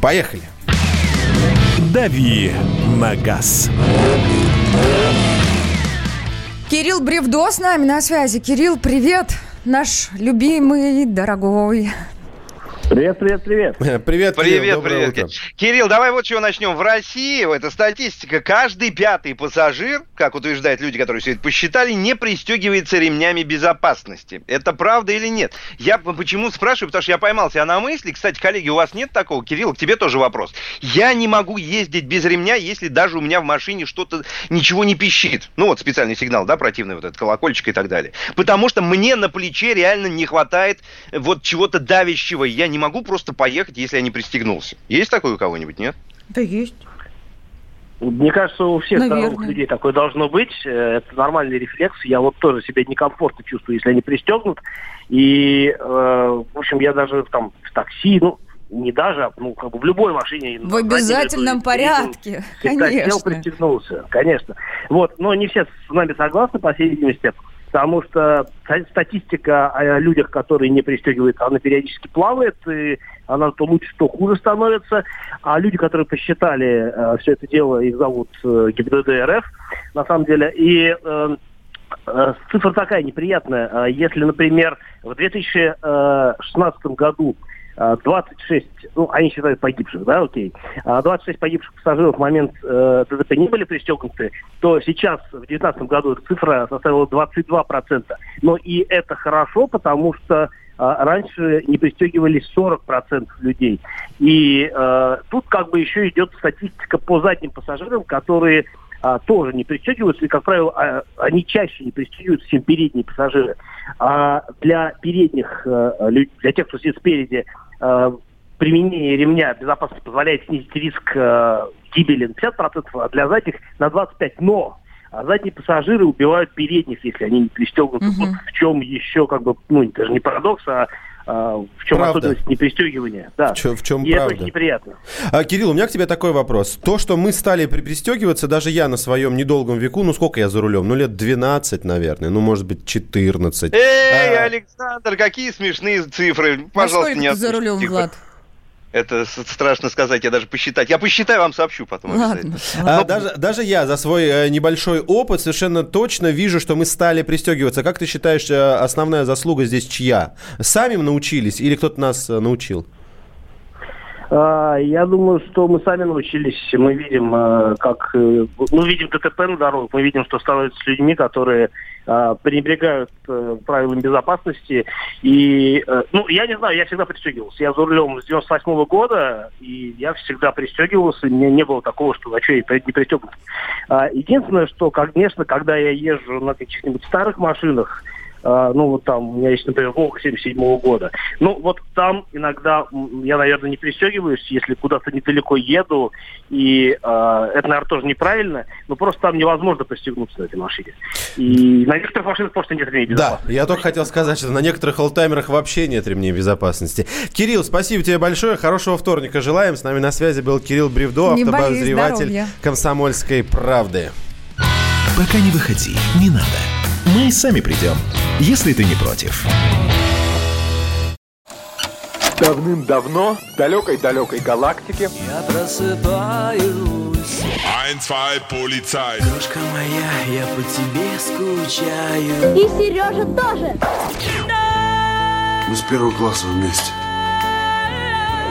Поехали. «Дави на газ». Кирилл Бревдо с нами на связи. Кирилл, привет, наш любимый, дорогой. Привет, привет, привет. Привет, Привет, Кирилл, привет. утро. Кирилл, давай вот чего начнем. В России, это статистика, каждый пятый пассажир, как утверждают люди, которые все это посчитали, не пристегивается ремнями безопасности. Это правда или нет? Я почему спрашиваю, потому что я поймал себя на мысли. Кстати, коллеги, у вас нет такого? Кирилл, к тебе тоже вопрос. Я не могу ездить без ремня, если даже у меня в машине что-то, ничего не пищит. Ну вот специальный сигнал, да, противный вот этот колокольчик и так далее. Потому что мне на плече реально не хватает вот чего-то давящего. Я не могу просто поехать, если я не пристегнулся. Есть такое у кого-нибудь, нет? Да есть. Мне кажется, у всех Наверное. здоровых людей такое должно быть. Э, Это нормальный рефлекс. Я вот тоже себя некомфортно чувствую, если они пристегнут. И, э, в общем, я даже там в такси, ну, не даже, а, ну, как бы в любой машине. В обязательном порядке, Всегда сел, конечно. пристегнулся, конечно. Вот, но не все с нами согласны, по всей видимости, потому что ста- статистика о людях, которые не пристегиваются, она периодически плавает, и она то лучше, то хуже становится. А люди, которые посчитали все это дело, их зовут э, ГИБДД РФ, на самом деле, и э, э, цифра такая неприятная. Э, Если, например, в 2016 году э, 26, ну, они считают погибших, да, окей, а 26 погибших пассажиров в момент э, ДТП не были пристегнуты, то сейчас, в 2019 году, цифра составила 22%. Но и это хорошо, потому что а, раньше не пристегивались 40% людей. И э, тут как бы еще идет статистика по задним пассажирам, которые а, тоже не пристегиваются, и, как правило, а, они чаще не пристегиваются, чем передние пассажиры. А для передних, э, лю- для тех, кто сидит спереди, применение ремня безопасности позволяет снизить риск э, гибели на 50%, а для задних на 25%. Но а задние пассажиры убивают передних, если они не пристегнуты. Мгм. Вот в чем еще, как бы, ну, даже не парадокс, а, в чем Правда. особенность непристегивания. Да. В чё- в чем И это правда? очень неприятно. А, Кирилл, у меня к тебе такой вопрос. То, что мы стали при- пристегиваться, даже я на своем недолгом веку, ну сколько я за рулем? Ну лет 12, наверное, ну может быть 14. Эй, А, Александр, какие смешные цифры. А Пожалуйста, сколько не ты за рулем, их. Влад? Это страшно сказать, я даже посчитать. Я посчитаю, вам сообщу потом. Ладно. А, даже, даже я за свой э, небольшой опыт совершенно точно вижу, что мы стали пристегиваться. Как ты считаешь, э, основная заслуга здесь чья? Сами научились или кто-то нас э, научил? А, Я думаю, что мы сами научились, мы видим, э, как э, мы видим ДТП на дорогах, мы видим, что становится с людьми, которые пренебрегают э, правилам безопасности. И, э, ну, я не знаю, я всегда пристегивался. Я за рулем с 98 года, и я всегда пристегивался, и мне не было такого, что а что, я не пристегнут. А, Единственное, что, конечно, когда я езжу на каких-нибудь старых машинах, а, ну, вот там, у меня есть, например, Волга 77 года. Ну, вот там иногда я, наверное, не пристегиваюсь, если куда-то недалеко еду, и а, это, наверное, тоже неправильно, но просто там невозможно пристегнуться на этой машине. И на некоторых машинах просто нет ремней Да, безопасности. я только хотел сказать, что на некоторых олдтаймерах вообще нет ремней безопасности. Кирилл, спасибо тебе большое, хорошего вторника желаем. С нами на связи был Кирилл Бревдо, Не автобозреватель здоровья. комсомольской правды. Пока не выходи, не надо. Мы сами придем, если ты не против. Давным-давно в далекой-далекой галактике Я просыпаюсь, Ein, zwei, Polizei. дружка моя, я по тебе скучаю. И Сережа тоже. Мы с первого класса вместе.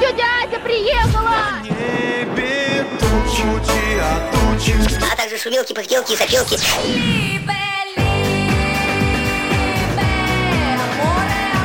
Тетя Ася приехала. а также шумелки, пыхтелки и сопелки.